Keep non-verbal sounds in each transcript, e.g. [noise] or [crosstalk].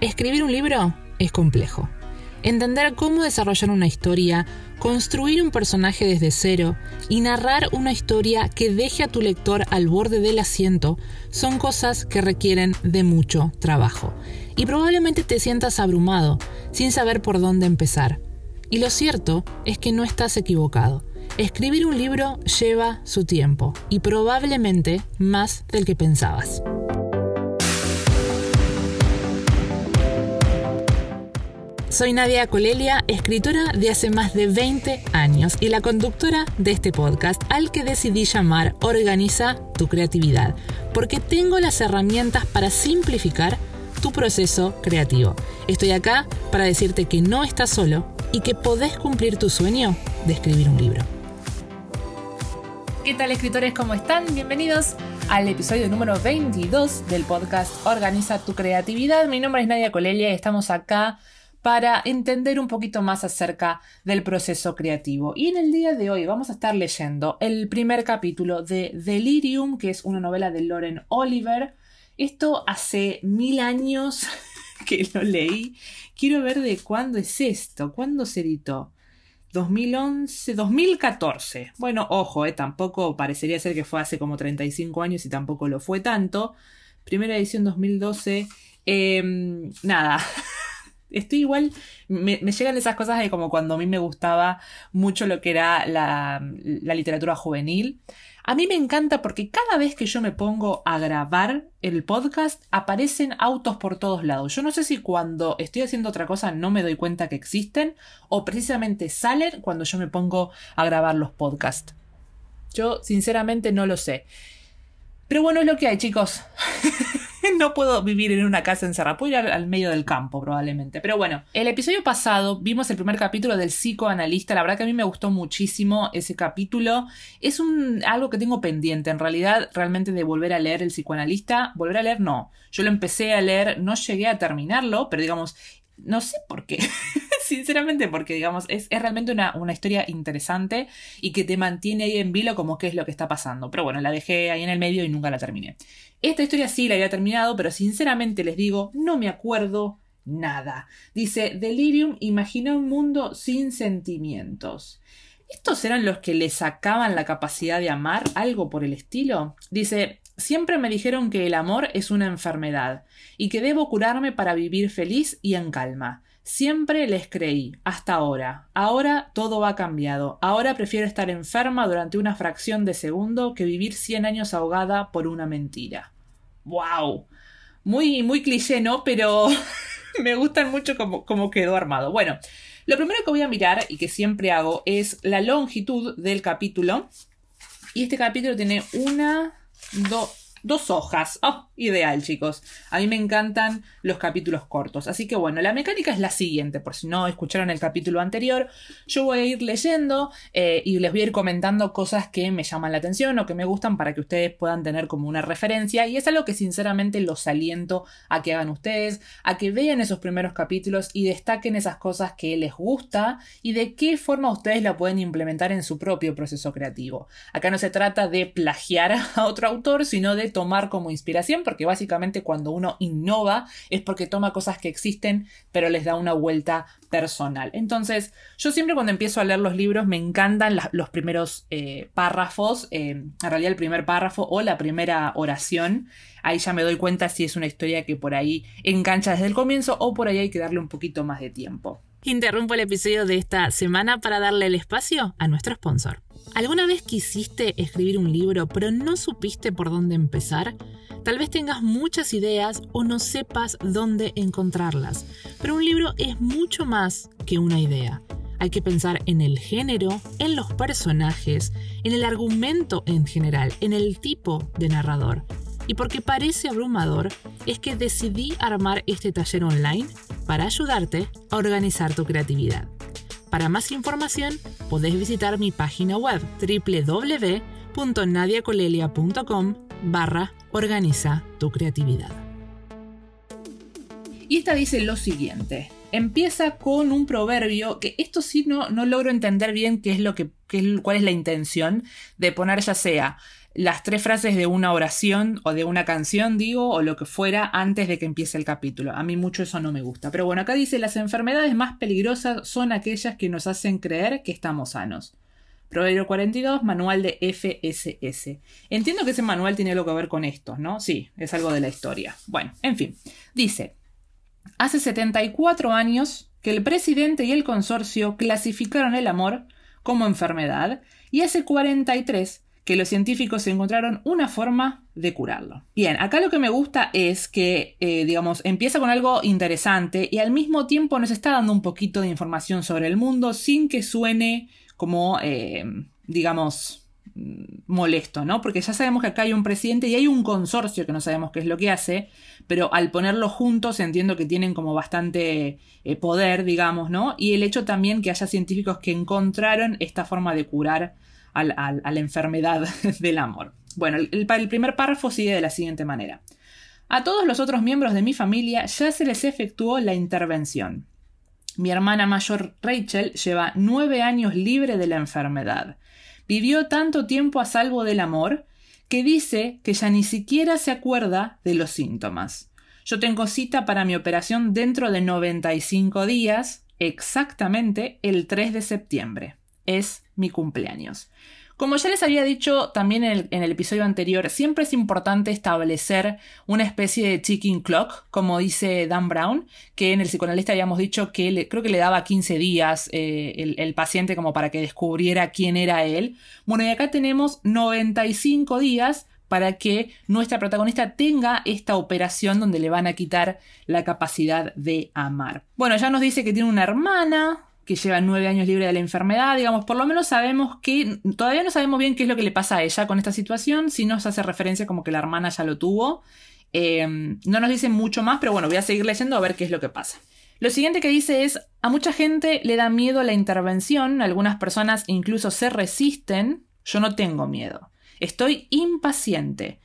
Escribir un libro es complejo. Entender cómo desarrollar una historia, construir un personaje desde cero y narrar una historia que deje a tu lector al borde del asiento son cosas que requieren de mucho trabajo. Y probablemente te sientas abrumado, sin saber por dónde empezar. Y lo cierto es que no estás equivocado. Escribir un libro lleva su tiempo y probablemente más del que pensabas. Soy Nadia Colelia, escritora de hace más de 20 años y la conductora de este podcast al que decidí llamar Organiza tu creatividad, porque tengo las herramientas para simplificar tu proceso creativo. Estoy acá para decirte que no estás solo y que podés cumplir tu sueño de escribir un libro. ¿Qué tal escritores? ¿Cómo están? Bienvenidos al episodio número 22 del podcast Organiza tu creatividad. Mi nombre es Nadia Colelia y estamos acá para entender un poquito más acerca del proceso creativo. Y en el día de hoy vamos a estar leyendo el primer capítulo de Delirium, que es una novela de Lauren Oliver. Esto hace mil años [laughs] que lo leí. Quiero ver de cuándo es esto, cuándo se editó. 2011, 2014. Bueno, ojo, eh, tampoco parecería ser que fue hace como 35 años y tampoco lo fue tanto. Primera edición 2012. Em, nada, [laughs] estoy igual, me, llegan esas cosas de como cuando a mí me gustaba mucho lo que era la, la, literatura juvenil. A mí me encanta porque cada vez que yo me pongo a grabar el podcast aparecen autos por todos lados. Yo no sé si cuando estoy haciendo otra cosa no me doy cuenta que existen o precisamente salen cuando yo me pongo a grabar los podcasts. Yo sinceramente no lo sé. Pero bueno, es lo que hay, chicos. [laughs] [laughs] no puedo vivir en una casa encerrada, puedo ir al, medio del campo probablemente. Pero bueno, el episodio pasado vimos el primer capítulo del psicoanalista, la verdad que a mí me gustó muchísimo ese capítulo. Es un algo que tengo pendiente en realidad realmente de volver a leer el psicoanalista, volver a leer no. Yo lo empecé a leer, no llegué a terminarlo, pero digamos, no sé por qué. [laughs] Sinceramente, porque digamos, es, realmente una, una, historia interesante y que te mantiene ahí en vilo como qué es lo que está pasando. Pero bueno, la dejé ahí en el medio y nunca la terminé. Esta historia sí la había terminado, pero sinceramente les digo, no me acuerdo nada. Dice, Delirium imaginó un mundo sin sentimientos. ¿Estos eran los que le sacaban la capacidad de amar? ¿Algo por el estilo? Dice, siempre me dijeron que el amor es una enfermedad y que debo curarme para vivir feliz y en calma. Siempre les creí, hasta ahora. Ahora todo ha cambiado. Ahora prefiero estar enferma durante una fracción de segundo que vivir 100 años ahogada por una mentira. ¡Wow! Muy, muy cliché, ¿no? Pero [laughs] me gustan mucho como, quedó armado. Bueno, lo primero que voy a mirar y que siempre hago es la longitud del capítulo. Y este capítulo tiene una, dos, dos hojas. Oh, ideal, chicos. A mí me encantan los capítulos cortos. Así que bueno, la mecánica es la siguiente. Por si no escucharon el capítulo anterior, yo voy a ir leyendo eh, y les voy a ir comentando cosas que me llaman la atención o que me gustan para que ustedes puedan tener como una referencia. Y es algo que sinceramente los aliento a que hagan ustedes, a que vean esos primeros capítulos y destaquen esas cosas que les gusta y de qué forma ustedes la pueden implementar en su propio proceso creativo. Acá no se trata de plagiar a otro autor, sino de tomar como inspiración, porque básicamente cuando uno innova es porque toma cosas que existen, pero les da una vuelta personal. Entonces, yo siempre cuando empiezo a leer los libros me encantan los primeros eh, párrafos, eh, en realidad el primer párrafo o la primera oración. Ahí ya me doy cuenta si es una historia que por ahí engancha desde el comienzo o por ahí hay que darle un poquito más de tiempo. Interrumpo el episodio de esta semana para darle el espacio a nuestro sponsor. ¿Alguna vez quisiste escribir un libro pero no supiste por dónde empezar? Tal vez tengas muchas ideas o no sepas dónde encontrarlas, pero un libro es mucho más que una idea. Hay que pensar en el género, en los personajes, en el argumento en general, en el tipo de narrador. Y porque parece abrumador, es que decidí armar este taller online para ayudarte a organizar tu creatividad. Para más información, podés visitar mi página web www.nadiacolelia.com barra organiza tu creatividad. Y esta dice lo siguiente. Empieza con un proverbio que esto sí no, no logro entender bien qué es lo que, cuál es la intención de poner ya sea las tres frases de una oración o de una canción, digo, o lo que fuera antes de que empiece el capítulo. A mí mucho eso no me gusta. Pero bueno, acá dice, las enfermedades más peligrosas son aquellas que nos hacen creer que estamos sanos. Proverbio 42, manual de FSS. Entiendo que ese manual tiene algo que ver con esto, ¿no? Sí, es algo de la historia. Bueno, en fin. Dice, hace 74 años que el presidente y el consorcio clasificaron el amor como enfermedad y hace 43 que los científicos encontraron una forma de curarlo. Bien, acá lo que me gusta es que, eh, digamos, empieza con algo interesante y al mismo tiempo nos está dando un poquito de información sobre el mundo sin que suene como, eh, digamos, mm, molesto, ¿no? Porque ya sabemos que acá hay un presidente y hay un consorcio que no sabemos qué es lo que hace, pero al ponerlos juntos entiendo que tienen como bastante eh, poder, digamos, ¿no? Y el hecho también que haya científicos que encontraron esta forma de curar a la enfermedad [laughs] del amor. Bueno, el, el primer párrafo sigue de la siguiente manera. A todos los otros miembros de mi familia ya se les efectuó la intervención. Mi hermana mayor Rachel lleva nueve años libre de la enfermedad. Vivió tanto tiempo a salvo del amor que dice que ya ni siquiera se acuerda de los síntomas. Yo tengo cita para mi operación dentro de 95 días, exactamente el 3 de septiembre es mi cumpleaños. Como ya les había dicho también en el, episodio anterior, siempre es importante establecer una especie de chicken clock, como dice Dan Brown, que en el psicoanalista habíamos dicho que creo que le daba 15 días eh, el, el, paciente como para que descubriera quién era él. Bueno, y acá tenemos 95 días para que nuestra protagonista tenga esta operación donde le van a quitar la capacidad de amar. Bueno, ya nos dice que tiene una hermana, que lleva nueve años libre de la enfermedad, digamos, por lo menos sabemos que, todavía no sabemos bien qué es lo que le pasa a ella con esta situación, si nos hace referencia como que la hermana ya lo tuvo. Em, no nos dice mucho más, pero bueno, voy a seguir leyendo a ver qué es lo que pasa. Lo siguiente que dice es, a mucha gente le da miedo la intervención, algunas personas incluso se resisten, yo no tengo miedo, estoy impaciente.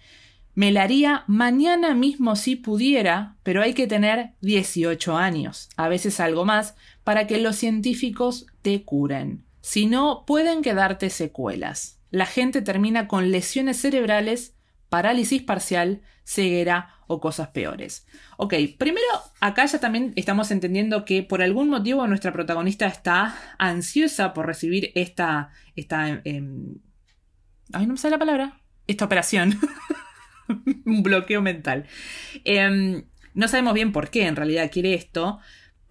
Me la haría mañana mismo si pudiera, pero hay que tener 18 años, a veces algo más, para que los científicos te curen. Si no, pueden quedarte secuelas. La gente termina con lesiones cerebrales, parálisis parcial, ceguera o cosas peores. Ok, primero acá ya también estamos entendiendo que por algún motivo nuestra protagonista está ansiosa por recibir esta... esta em, ay, no me sale la palabra. Esta operación. [laughs] un bloqueo mental. Em, no sabemos bien por qué en realidad quiere esto,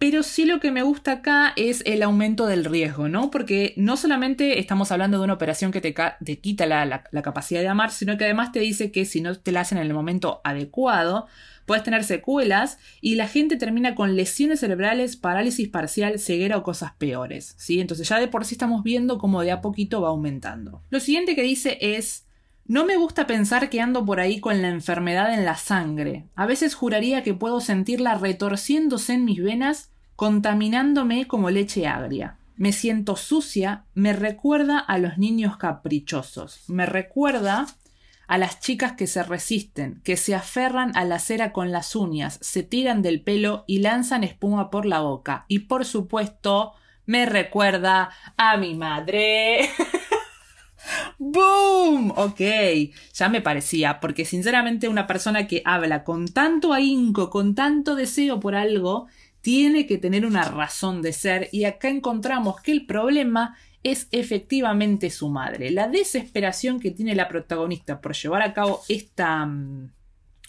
pero sí lo que me gusta acá es el aumento del riesgo, ¿no? Porque no solamente estamos hablando de una operación que te, quita la, capacidad de amar, sino que además te dice que si no te la hacen en el momento adecuado, puedes tener secuelas y la gente termina con lesiones cerebrales, parálisis parcial, ceguera o cosas peores, ¿sí? Entonces ya de por sí estamos viendo cómo de a poquito va aumentando. Lo siguiente que dice es no me gusta pensar que ando por ahí con la enfermedad en la sangre. A veces juraría que puedo sentirla retorciéndose en mis venas, contaminándome como leche agria. Me siento sucia, me recuerda a los niños caprichosos, me recuerda a las chicas que se resisten, que se aferran a la cera con las uñas, se tiran del pelo y lanzan espuma por la boca. Y por supuesto, me recuerda a mi madre. [laughs] ¡Boom! Ok, ya me parecía, porque sinceramente una persona que habla con tanto ahínco, con tanto deseo por algo, tiene que tener una razón de ser y acá encontramos que el problema es efectivamente su madre. La desesperación que tiene la protagonista por llevar a cabo esta mm,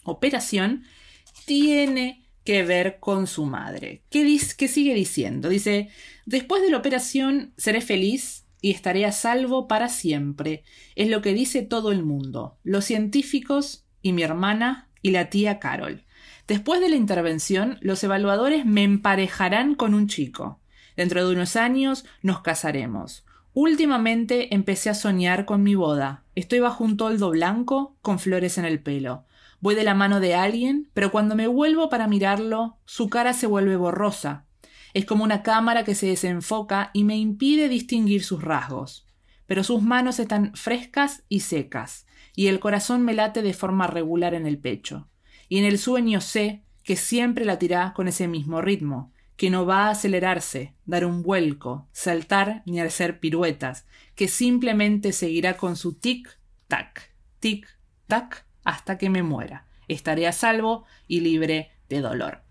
operación tiene que ver con su madre. ¿Qué, ¿Qué sigue diciendo? Dice, después de la operación seré feliz y estaré a salvo para siempre. Es lo que dice todo el mundo, los científicos y mi hermana y la tía Carol. Después de la intervención, los evaluadores me emparejarán con un chico. Dentro de unos años nos casaremos. Últimamente empecé a soñar con mi boda. Estoy bajo un toldo blanco con flores en el pelo. Voy de la mano de alguien, pero cuando me vuelvo para mirarlo, su cara se vuelve borrosa, es como una cámara que se desenfoca y me impide distinguir sus rasgos. Pero sus manos están frescas y secas, y el corazón me late de forma regular en el pecho. Y en el sueño sé que siempre latirá con ese mismo ritmo, que no va a acelerarse, dar un vuelco, saltar ni hacer piruetas, que simplemente seguirá con su tic-tac, tic, tac, hasta que me muera. Estaré a salvo y libre de dolor.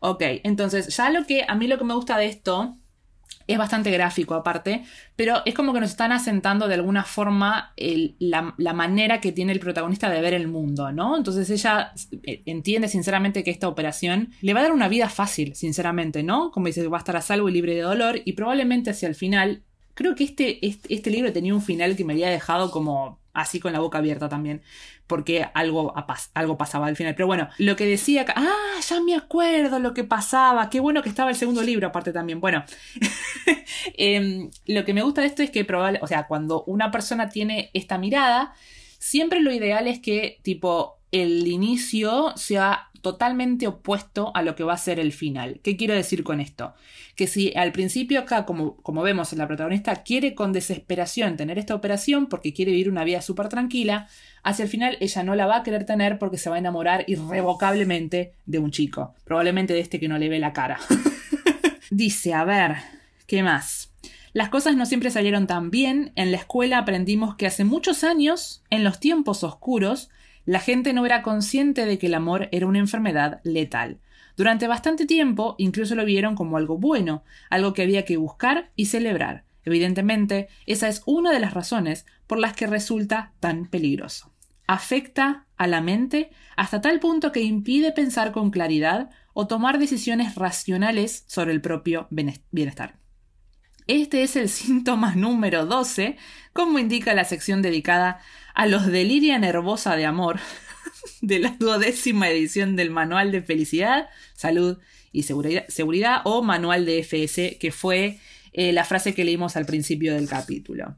Ok, entonces ya lo que a mí lo que me gusta de esto es bastante gráfico aparte, pero es como que nos están asentando de alguna forma la, la, manera que tiene el protagonista de ver el mundo, ¿no? Entonces ella eh, entiende sinceramente que esta operación le va a dar una vida fácil, sinceramente, ¿no? Como dice, va a estar a salvo y libre de dolor y probablemente hacia el final, creo que este, este, libro tenía un final que me había dejado como así con la boca abierta también, porque algo, algo pasaba al final. Pero bueno, lo que decía, ah, ya me acuerdo lo que pasaba, qué bueno que estaba el segundo libro aparte también. Bueno, [laughs] em, lo que me gusta de esto es que probable, o sea, cuando una persona tiene esta mirada, siempre lo ideal es que tipo el inicio sea totalmente opuesto a lo que va a ser el final. ¿Qué quiero decir con esto? Que si al principio acá, como, como vemos, la protagonista quiere con desesperación tener esta operación porque quiere vivir una vida súper tranquila, hacia el final ella no la va a querer tener porque se va a enamorar irrevocablemente de un chico, probablemente de este que no le ve la cara. [laughs] Dice, a ver, ¿qué más? Las cosas no siempre salieron tan bien. En la escuela aprendimos que hace muchos años, en los tiempos oscuros, la gente no era consciente de que el amor era una enfermedad letal. Durante bastante tiempo incluso lo vieron como algo bueno, algo que había que buscar y celebrar. Evidentemente, esa es una de las razones por las que resulta tan peligroso. Afecta a la mente hasta tal punto que impide pensar con claridad o tomar decisiones racionales sobre el propio bienestar. Este es el síntoma número 12, como indica la sección dedicada a los deliria nervosa de amor [laughs] de la duodécima edición del Manual de Felicidad, Salud y Seguridad, o Manual de FS, que fue eh, la frase que leímos al principio del capítulo.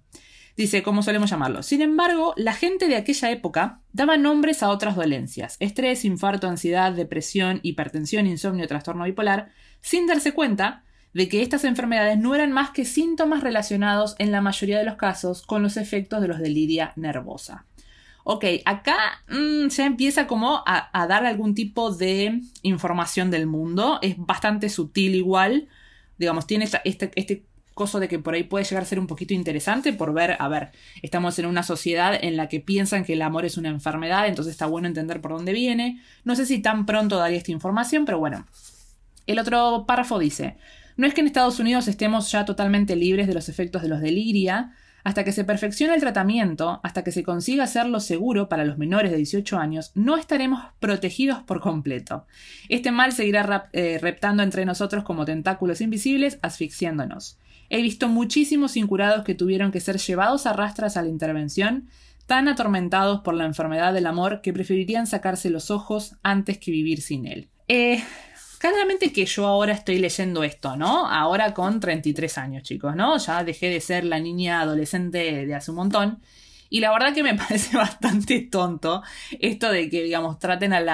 Dice, ¿cómo solemos llamarlo? Sin embargo, la gente de aquella época daba nombres a otras dolencias, estrés, infarto, ansiedad, depresión, hipertensión, insomnio, trastorno bipolar, sin darse cuenta de que estas enfermedades no eran más que síntomas relacionados en la mayoría de los casos con los efectos de los deliria nervosa. Ok, acá mm, se empieza como a, dar algún tipo de información del mundo. Es bastante sutil igual. Digamos, tiene este, este coso de que por ahí puede llegar a ser un poquito interesante por ver, a ver, estamos en una sociedad en la que piensan que el amor es una enfermedad, entonces está bueno entender por dónde viene. No sé si tan pronto daría esta información, pero bueno. El otro párrafo dice, no es que en Estados Unidos estemos ya totalmente libres de los efectos de los deliria, hasta que se perfeccione el tratamiento, hasta que se consiga hacerlo seguro para los menores de 18 años, no estaremos protegidos por completo. Este mal seguirá eh, reptando entre nosotros como tentáculos invisibles, asfixiándonos. He visto muchísimos incurados que tuvieron que ser llevados a rastras a la intervención, tan atormentados por la enfermedad del amor que preferirían sacarse los ojos antes que vivir sin él. Eh, Claramente que yo ahora estoy leyendo esto, ¿no? Ahora con 33 años, chicos, ¿no? Ya dejé de ser la niña adolescente de hace un montón. Y la verdad que me [laughs] parece bastante tonto esto de que, digamos, traten al,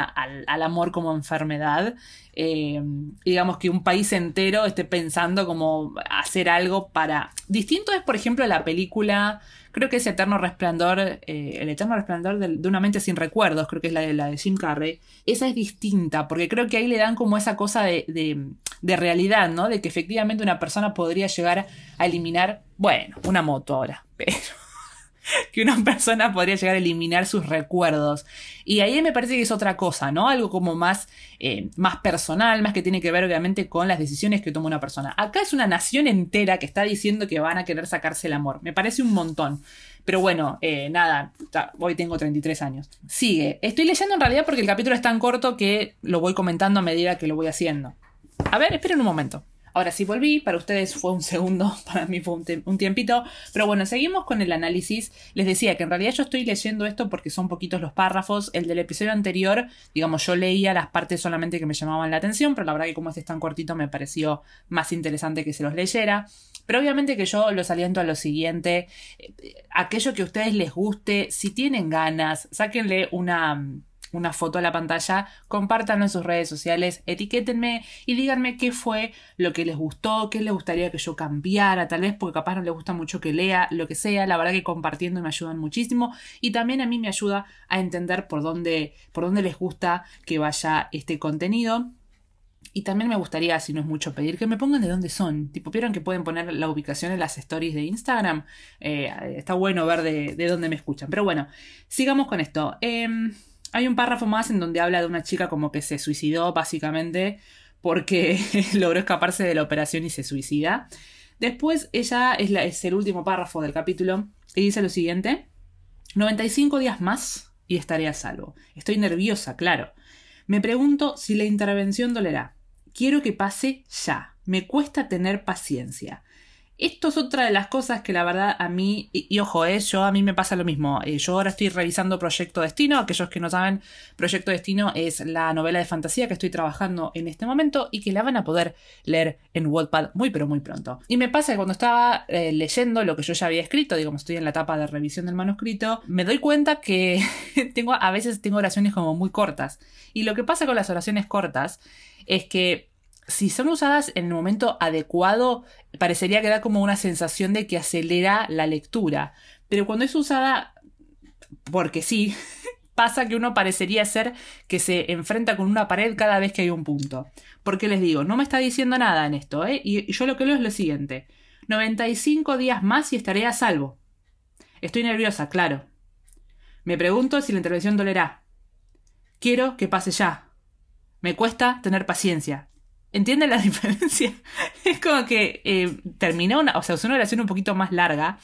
amor como enfermedad. Eh, digamos que un país entero esté pensando como hacer algo para... Distinto es, por ejemplo, la película Creo que es Eterno Resplandor, eh, el Eterno Resplandor de, una mente sin recuerdos, creo que es la de, la de Jim Carrey. Esa es distinta, porque creo que ahí le dan como esa cosa de, de, de realidad, ¿no? De que efectivamente una persona podría llegar a eliminar, bueno, una moto ahora, [laughs] pero que una persona podría llegar a eliminar sus recuerdos. Y ahí me parece que es otra cosa, ¿no? Algo como más, eh, más personal, más que tiene que ver obviamente con las decisiones que toma una persona. Acá es una nación entera que está diciendo que van a querer sacarse el amor. Me parece un montón. Pero bueno, eh, nada, hoy tengo 33 años. Sigue. Estoy leyendo en realidad porque el capítulo es tan corto que lo voy comentando a medida que lo voy haciendo. A ver, esperen un momento. Ahora sí volví, para ustedes fue un segundo, [laughs] para mí fue un, tiempito, pero bueno, seguimos con el análisis. Les decía que en realidad yo estoy leyendo esto porque son poquitos los párrafos. El del episodio anterior, digamos, yo leía las partes solamente que me llamaban la atención, pero la verdad que como este es tan cortito me pareció más interesante que se los leyera. Pero obviamente que yo los aliento a lo siguiente, eh, aquello que a ustedes les guste, si tienen ganas, sáquenle una una foto a la pantalla, compártanlo en sus redes sociales, etiquétenme y díganme qué fue lo que les gustó, qué les gustaría que yo cambiara, tal vez porque capaz no les gusta mucho que lea, lo que sea, la verdad que compartiendo me ayudan muchísimo y también a mí me ayuda a entender por dónde, por dónde les gusta que vaya este contenido. Y también me gustaría, si no es mucho pedir, que me pongan de dónde son. Tipo, vieron que pueden poner la ubicación en las stories de Instagram. Eh, está bueno ver de, dónde me escuchan. Pero bueno, sigamos con esto. Em, hay un párrafo más en donde habla de una chica como que se suicidó, básicamente, porque [laughs] logró escaparse de la operación y se suicida. Después, ella es, el último párrafo del capítulo y dice lo siguiente. 95 días más y estaré a salvo. Estoy nerviosa, claro. Me pregunto si la intervención dolerá. Quiero que pase ya. Me cuesta tener paciencia. Esto es otra de las cosas que la verdad a mí, y, ojo, eh, yo a mí me pasa lo mismo. Eh, yo ahora estoy revisando Proyecto Destino. Aquellos que no saben, Proyecto Destino es la novela de fantasía que estoy trabajando en este momento y que la van a poder leer en Wattpad muy pero muy pronto. Y me pasa que cuando estaba eh, leyendo lo que yo ya había escrito, digamos, estoy en la etapa de revisión del manuscrito, me doy cuenta que [laughs] tengo, a veces tengo oraciones como muy cortas. Y lo que pasa con las oraciones cortas es que si son usadas en el momento adecuado, parecería que da como una sensación de que acelera la lectura. Pero cuando es usada porque sí, [laughs] pasa que uno parecería ser que se enfrenta con una pared cada vez que hay un punto. Porque les digo, no me está diciendo nada en esto, ¿eh? Y yo lo que leo es lo siguiente. 95 días más y estaré a salvo. Estoy nerviosa, claro. Me pregunto si la intervención dolerá. Quiero que pase ya. Me cuesta tener paciencia. ¿Entienden la [laughs] diferencia? es como que eh, una, o sea, es una oración un poquito más larga.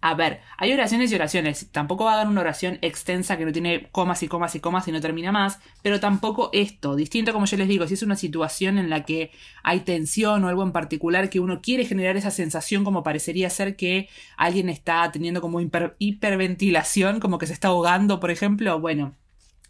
A ver, hay oraciones y oraciones. Tampoco hagan una oración extensa que no tiene comas y comas y comas y no termina más. Pero tampoco esto. Distinto como yo les digo, si es una situación en la que hay tensión o algo en particular que uno quiere generar esa sensación como parecería ser que alguien está teniendo como hiperventilación, como que se está ahogando, por ejemplo. Bueno,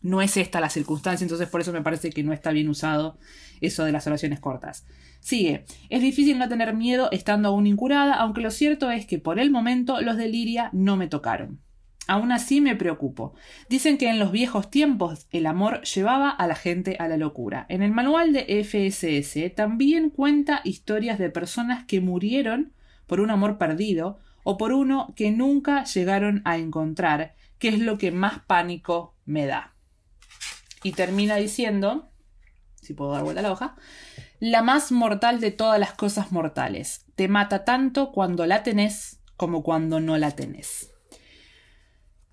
no es esta la circunstancia, entonces por eso me parece que no está bien usado eso de las oraciones cortas. Sigue. Es difícil no tener miedo estando aún incurada, aunque lo cierto es que por el momento los de Liria no me tocaron. Aún así me preocupo. Dicen que en los viejos tiempos el amor llevaba a la gente a la locura. En el manual de FSS también cuenta historias de personas que murieron por un amor perdido o por uno que nunca llegaron a encontrar, que es lo que más pánico me da. Y termina diciendo, si puedo dar vuelta a la hoja, la más mortal de todas las cosas mortales. Te mata tanto cuando la tenés como cuando no la tenés.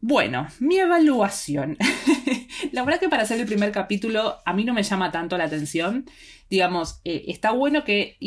Bueno, mi evaluación. [laughs] la verdad que para hacer el primer capítulo a mí no me llama tanto la atención. Digamos, eh, está bueno que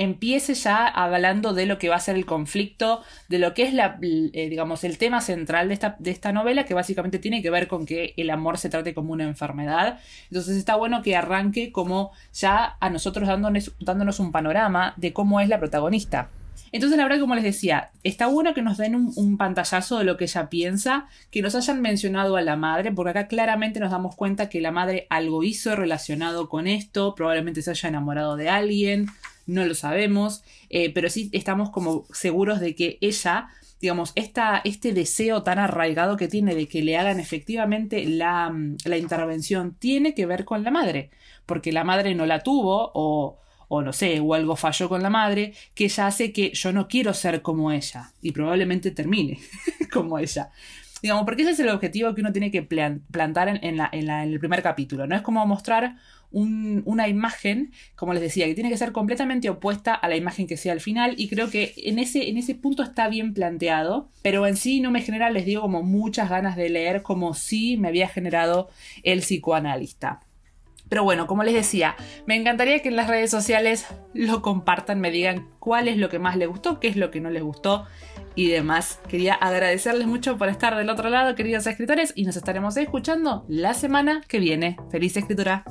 empiece ya hablando de lo que va a ser el conflicto, de lo que es la, eh, digamos, el tema central de esta, de esta novela, que básicamente tiene que ver con que el amor se trate como una enfermedad. Entonces está bueno que arranque como ya a nosotros dándonos, dándonos un panorama de cómo es la protagonista. Entonces, la verdad, como les decía, está bueno que nos den un, pantallazo de lo que ella piensa, que nos hayan mencionado a la madre, porque acá claramente nos damos cuenta que la madre algo hizo relacionado con esto, probablemente se haya enamorado de alguien, no lo sabemos, eh, pero sí estamos como seguros de que ella, digamos, esta, este deseo tan arraigado que tiene de que le hagan efectivamente la, la intervención tiene que ver con la madre, porque la madre no la tuvo o o no sé, o algo falló con la madre, que ella hace que yo no quiero ser como ella y probablemente termine [laughs] como ella. Digamos, porque ese es el objetivo que uno tiene que plantar en, la, en, el primer capítulo, ¿no? Es como mostrar una imagen, como les decía, que tiene que ser completamente opuesta a la imagen que sea al final y creo que en ese, en ese punto está bien planteado, pero en sí no me genera, les digo, como muchas ganas de leer como si me había generado el psicoanalista. Pero bueno, como les decía, me encantaría que en las redes sociales lo compartan, me digan cuál es lo que más les gustó, qué es lo que no les gustó y demás. Quería agradecerles mucho por estar del otro lado, queridos escritores, y nos estaremos escuchando la semana que viene. ¡Feliz escritura!